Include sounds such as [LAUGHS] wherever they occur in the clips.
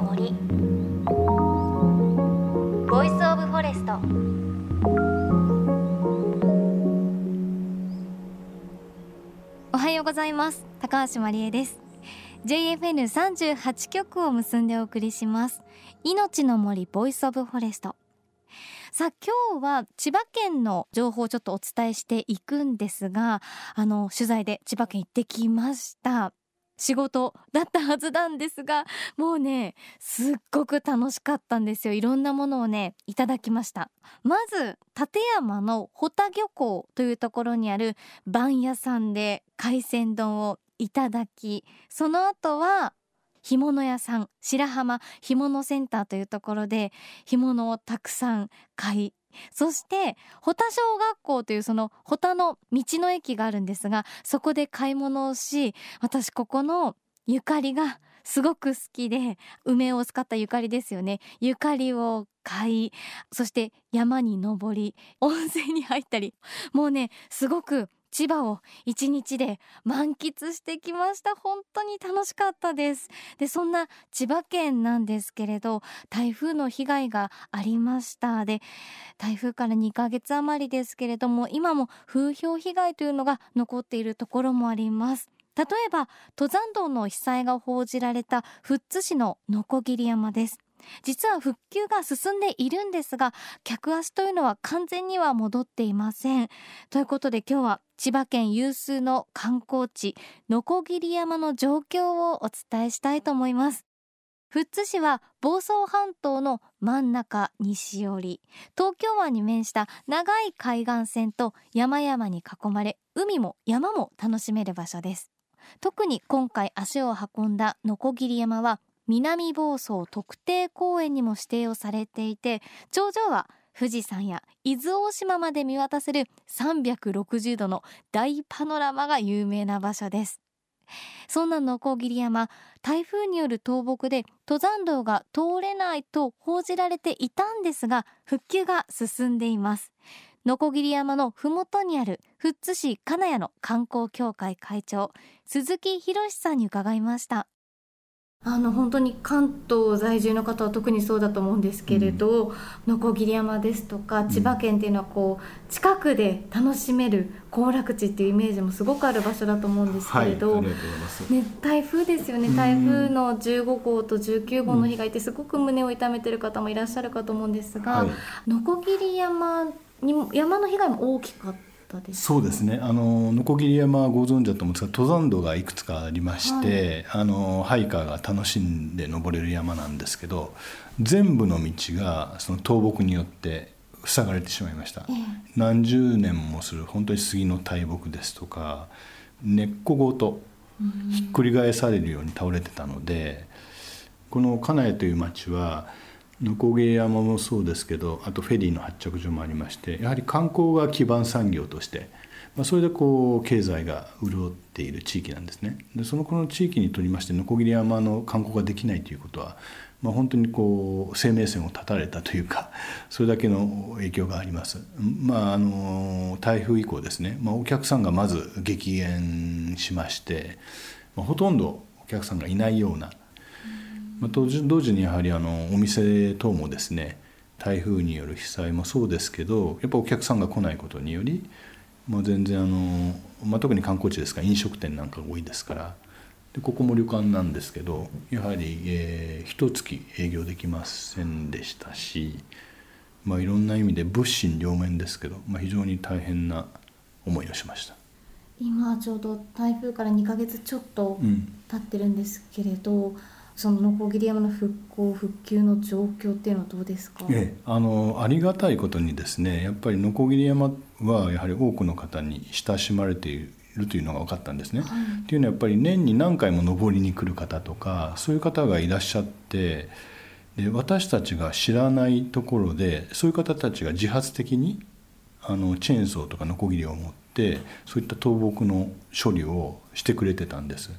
の森。 Voice of Forest おはようございます。高橋真理恵です。JFN38 局を結んでお送りします。命の森 Voice of Forest さあ今日は千葉県の情報をちょっとお伝えしていくんですがあの取材で千葉県行ってきました。仕事だったはずなんですがもうねすっごく楽しかったんですよ。いろんなものをねいただきました。まず立山の保田漁港というところにある番屋さんで海鮮丼をいただきその後は干物屋さん白浜干物センターというところで干物をたくさん買いそして保田小学校というその保田の道の駅があるんですがそこで買い物をし私ここのゆかりがすごく好きで梅を使ったゆかりですよね。ゆかりを買いそして山に登り温泉に入ったり。もうねすごく千葉を一日で満喫してきました。本当に楽しかったです。でそんな千葉県なんですけれど台風の被害がありました。で台風から2ヶ月余りですけれども今も風評被害というのが残っているところもあります。例えば登山道の被災が報じられた富津市の鋸山です。実は復旧が進んでいるんですが客足というのは完全には戻っていません。ということで今日は千葉県有数の観光地鋸山の状況をお伝えしたいと思います。富津市は房総半島の真ん中西寄り東京湾に面した長い海岸線と山々に囲まれ海も山も楽しめる場所です。特に今回足を運んだ鋸山は南房総特定公園にも指定をされていて頂上は富士山や伊豆大島まで見渡せる360度の大パノラマが有名な場所です。そんな鋸山台風による倒木で登山道が通れないと報じられていたんですが復旧が進んでいます。鋸山のふもとにある富津市金谷の観光協会会長鈴木博さんに伺いました。あの本当に関東在住の方は特にそうだと思うんですけれど鋸、山ですとか千葉県っていうのはこう近くで楽しめる行楽地っていうイメージもすごくある場所だと思うんですけれど、はい、ね、台風ですよね。台風の15号と19号の被害ってすごく胸を痛めてる方もいらっしゃるかと思うんですが、鋸、山に山の被害も大きかったですそうですね。あの鋸山ご存知だと思うんですが登山道がいくつかありまして、はい、あのハイカーが楽しんで登れる山なんですけど全部の道がその倒木によって塞がれてしまいました、え何十年もする本当に杉の大木ですとか根っこごとひっくり返されるように倒れてたのでこの金谷という町は鋸山もそうですけどあとフェリーの発着所もありましてやはり観光が基盤産業として、まあ、それでこう経済が潤っている地域なんですね。でそのこの地域にとりまして鋸山の観光ができないということは、まあ、本当にこう生命線を断たれたというか [LAUGHS] それだけの影響があります、まあ、あの台風以降ですね、まあ、お客さんがまず激減しまして、まあ、ほとんどお客さんがいないようなまあ、同時にやはりあのお店等もですね台風による被災もそうですけどやっぱお客さんが来ないことにより、まあ、全然あの、まあ、特に観光地ですから飲食店なんかが多いですからでここも旅館なんですけどやはり、えー、一月営業できませんでしたし、まあ、いろんな意味で物心両面ですけど、まあ、非常に大変な思いをしました。今ちょうど台風から2か月ちょっと経ってるんですけれど、うんその鋸山の復興復旧の状況っていうのはどうですか、ええ、あのありがたいことにですねやっぱり鋸山はやはり多くの方に親しまれているというのが分かったんですね。はい、っていうのはやっぱり年に何回も登りに来る方とかそういう方がいらっしゃってで私たちが知らないところでそういう方たちが自発的にあのチェーンソーとかノコギリを持ってそういった倒木の処理をしてくれてたんです。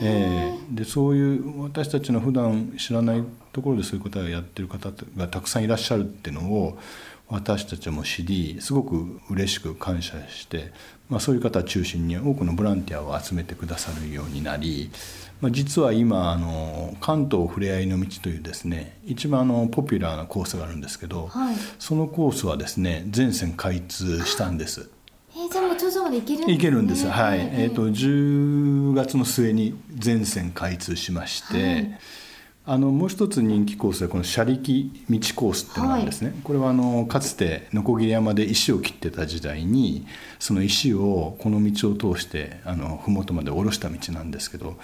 えー、でそういう私たちの普段知らないところでそういうことをやってる方がたくさんいらっしゃるっていうのを私たちも知りすごく嬉しく感謝して、まあ、そういう方中心に多くのボランティアを集めてくださるようになり、まあ、実は今あの関東ふれあいの道というですね一番あのポピュラーなコースがあるんですけど、はい、そのコースはですね全線開通したんです。頂上まで行けるんですね。行けるんです。はい。えっ、ー、と10月の末に全線開通しまして。はいあのもう一つ人気コースはこの車力道コースっていうのがあるんですね、はい、これはあのかつて鋸山で石を切ってた時代にその石をこの道を通してあの麓まで下ろした道なんですけど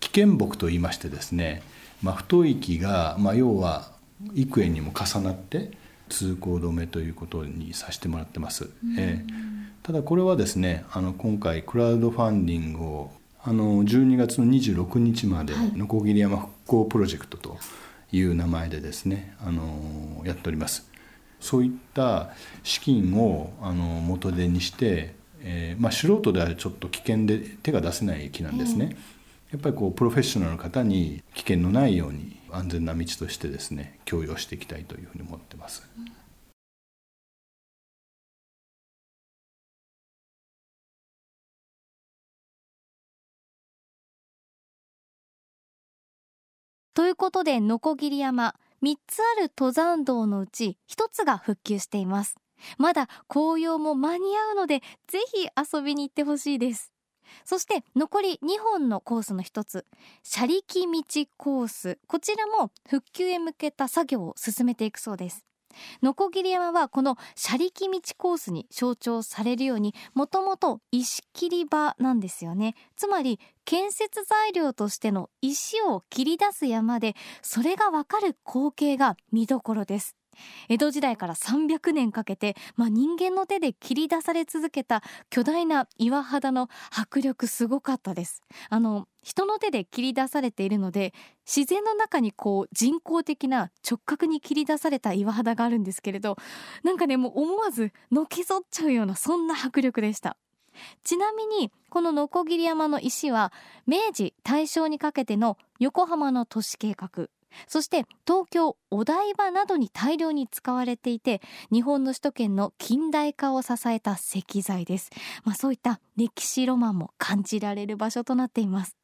危険木といいましてですね、まあ、太い木が、まあ、要は幾重にも重なって通行止めということにさせてもらってます。えー、ただこれはですねあの今回クラウドファンディングをあの12月の26日までのこぎり山復興プロジェクトという名前でですねあのやっております。そういった資金をあの元手にして、えーまあ、素人ではちょっと危険で手が出せない木なんですね、やっぱりこうプロフェッショナルの方に危険のないように安全な道としてですね供与していきたいというふうに思ってます。うんということでのこぎり山3つある登山道のうち1つが復旧しています。まだ紅葉も間に合うのでぜひ遊びに行ってほしいです。そして残り2本のコースの一つ車力道コース。こちらも復旧へ向けた作業を進めていくそうです。鋸山はこの車力道コースに象徴されるようにもともと石切り場なんですよね。つまり建設材料としての石を切り出す山でそれがわかる光景が見どころです。江戸時代から300年かけて、まあ、人間の手で切り出され続けた巨大な岩肌の迫力すごかったです。あの人の手で切り出されているので自然の中にこう人工的な直角に切り出された岩肌があるんですけれどなんかねもう思わずのけぞっちゃうようなそんな迫力でした。ちなみにこの鋸山の石は明治大正にかけての横浜の都市計画。そして東京お台場などに大量に使われていて日本の首都圏の近代化を支えた石材です、まあ、そういった歴史ロマンも感じられる場所となっています。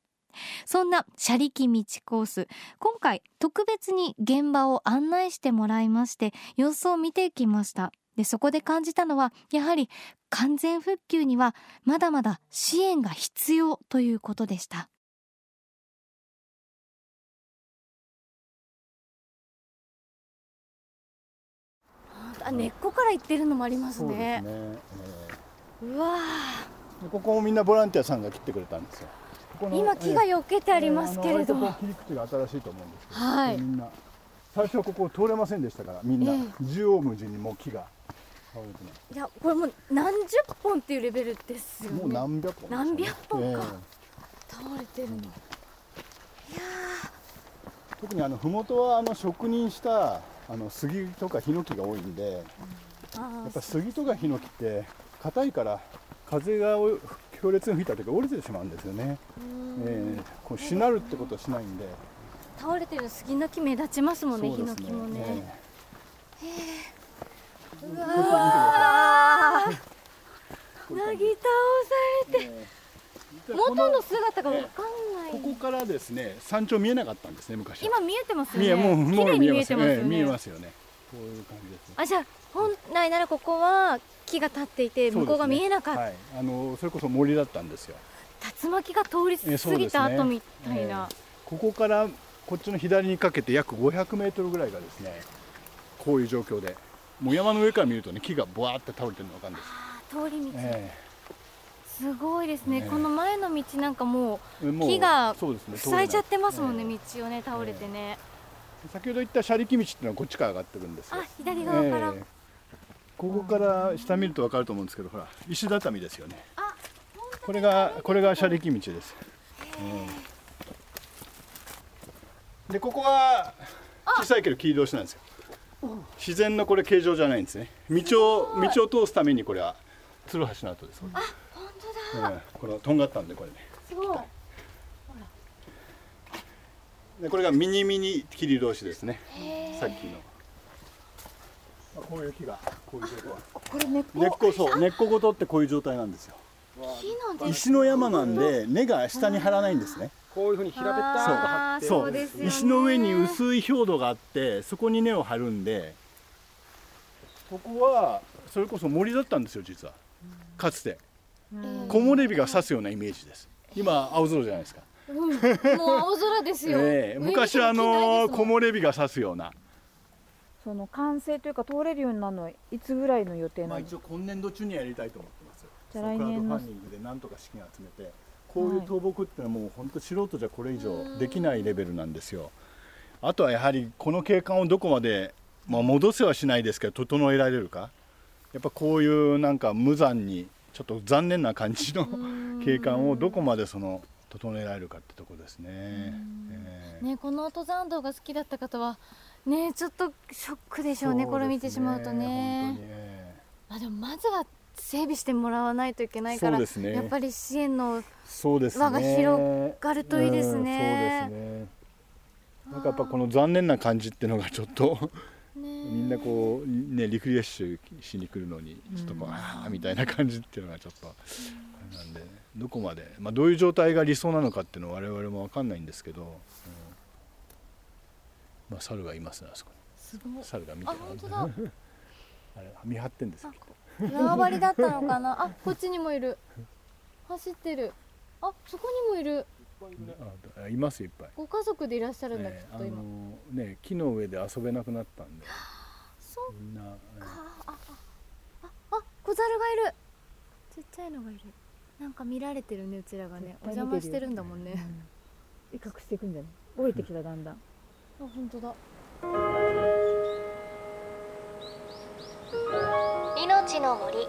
そんな車力道コース今回特別に現場を案内してもらいまして様子を見ていきました。でそこで感じたのはやはり完全復旧にはまだまだ支援が必要ということでした。あ根っこから行ってるのもありますね。うすね。えー、うわここもみんなボランティアさんが切ってくれたんですよ。今木がよけてありますけれど、えー、切り口が新しいと思うんですけど、はい、みんな。最初はここ通れませんでしたからみんな、縦横無尽にもう木が。いやこれもう何十本っていうレベルですよね。もう何百本、ね、何百本か、えー、倒れてるの。いや特にあの麓はあの職人したあの杉とかヒノキが多いんで、やっぱ杉とかヒノキって硬いから風が強烈に吹いた時折れてしまうんですよね、えー、こうしなるってことはしないんで。倒れてる杉の木目立ちますもんね、ね。ヒノキもね、えー、うわー。なぎ倒されて、元の姿がわかんないここからですね山頂見えなかったんですね昔今見えてますよね。もうもう見えてますよね、見えますよね。こういう感じです、あじゃあ本来ならここは木が立っていて向こうが見えなかった、はい、あのそれこそ森だったんですよ。竜巻が通り過ぎた後みたいな、ここからこっちの左にかけて約500メートルぐらいがですねこういう状況で。もう山の上から見るとね木がぼわって倒れてるのが分かるんです。通り道、えーすごいですね、この前の道なんかもう木が塞いちゃってますもんね、道をね倒れてね、先ほど言った車力道っていうのはこっちから上がってるんですあ左側から、ここから下見ると分かると思うんですけどほら石畳ですよね。これがこれが車力道です、でここは小さいけど切り通しなんですよ。自然のこれ形状じゃないんですね。道を道を通すためにこれは鶴橋の跡です。あうん、このとんがったんでこれね。すごい。でこれがミニミニ切り通しですね。さっきの。こういう木がこういう状態これ根っこ？根っこそう根っこごとってこういう状態なんですよ。石の山なんで根が下に張らないんですね。こういうふうに平べったく張って。そう。そう。ですよね。石の上に薄い氷土があってそこに根を張るんで。ここはそれこそ森だったんですよ実は。かつて木漏れ日が差すようなイメージです。今青空じゃないですか、もう青空ですよ、[LAUGHS] ええ。昔はあの木漏れ日が差すような。その完成というか通れるようになるのはいつぐらいの予定まあ、なの、一応今年度中にはやりたいと思ってます。じゃあ来年の。クラウドファンディングでなんとか資金集めてこういう倒木ってのはもう本当素人じゃこれ以上できないレベルなんですよ。あとはやはりこの景観をどこまで、まあ、戻せはしないですけど整えられるか。やっぱこういうなんか無残にちょっと残念な感じの景観をどこまでその整えられるかってとこですね。ええ。ねこの登山道が好きだった方はねちょっとショックでしょうねこれ見てしまうとね。本当にええ。まあでもまずは整備してもらわないといけないからね。やっぱり支援の。輪が広がるといいですね。うんそうですね。なんかやっぱこの残念な感じっていうのがちょっとみんなこうねリフレッシュしに来るのにちょっとこう、ああみたいな感じっていうのがちょっとなんでどこまでまあどういう状態が理想なのかっていうのは我々もわかんないんですけど、うん。まあ猿がいますねあそこに。猿が見てあ本当だ。[LAUGHS] あれ見張ってんです縄張りだったのかな？あこっちにもいる。走ってる。あそこにもいるあいますよいっぱい。ご家族でいらっしゃるんだきええあっと今、のね木の上で遊べなくなったんで。そんな、ええああ小猿がいる。ちっちゃいのがいる。なんか見られてるねうちらがね。お邪魔してるんだもんね。威嚇していくんじゃない降りてきただんだん。あ本当だ。命の森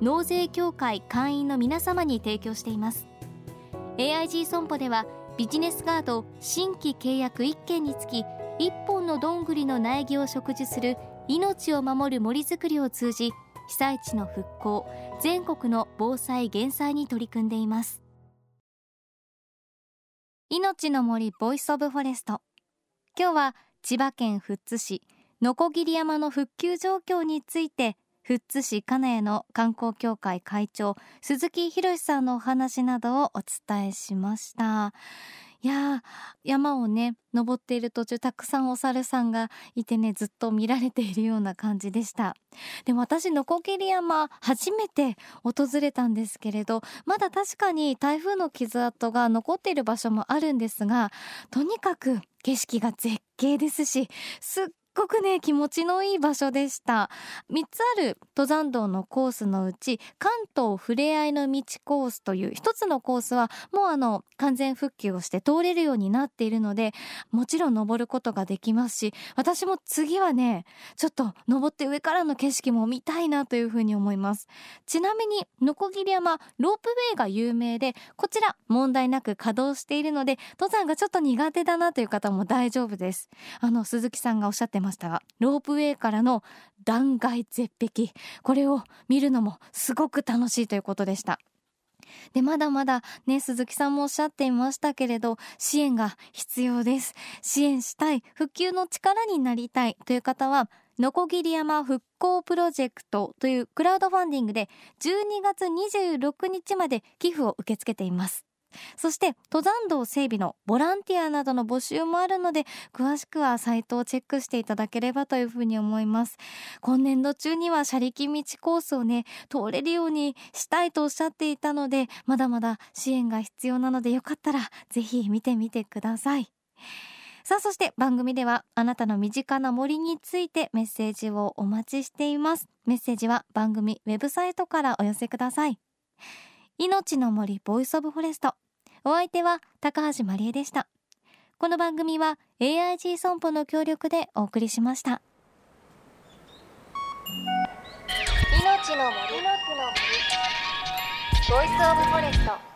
納税協会会員の皆様に提供しています。AIG 損保ではビジネスガード新規契約1件につき1本のどんぐりの苗木を植樹する命を守る森づくりを通じ被災地の復興全国の防災減災に取り組んでいます。命の森 Voice of Forest。今日は千葉県富津市鋸山の復旧状況について富津市金谷の観光協会会長鈴木博さんのお話などをお伝えしました。いやー山をね登っている途中たくさんお猿さんがいてねずっと見られているような感じでした。でも私ノコギリ山初めて訪れたんですけれどまだ確かに台風の傷跡が残っている場所もあるんですがとにかく景色が絶景ですしすっごくね気持ちのいい場所でした。3つある登山道のコースのうち関東ふれあいの道コースという一つのコースはもうあの完全復旧をして通れるようになっているのでもちろん登ることができますし私も次はねちょっと登って上からの景色も見たいなというふうに思います。ちなみに鋸山ロープウェイが有名でこちら問題なく稼働しているので登山がちょっと苦手だなという方も大丈夫です。あの鈴木さんがおっしゃってまましたがロープウェイからの断崖絶壁これを見るのもすごく楽しいということでした。でまだまだね鈴木さんもおっしゃっていましたけれど支援が必要です。支援したい復旧の力になりたいという方は鋸山復興プロジェクトというクラウドファンディングで12月26日まで寄付を受け付けています。そして登山道整備のボランティアなどの募集もあるので詳しくはサイトをチェックしていただければというふうに思います。今年度中には車力道コースをね通れるようにしたいとおっしゃっていたのでまだまだ支援が必要なのでよかったらぜひ見てみてください。さあそして番組ではあなたの身近な森についてメッセージをお待ちしています。メッセージは番組ウェブサイトからお寄せください。命の森 Voice of Forest。お相手は高橋真理恵でした。この番組は AIG 損保の協力でお送りしました。命の森の森。 Voice of Forest。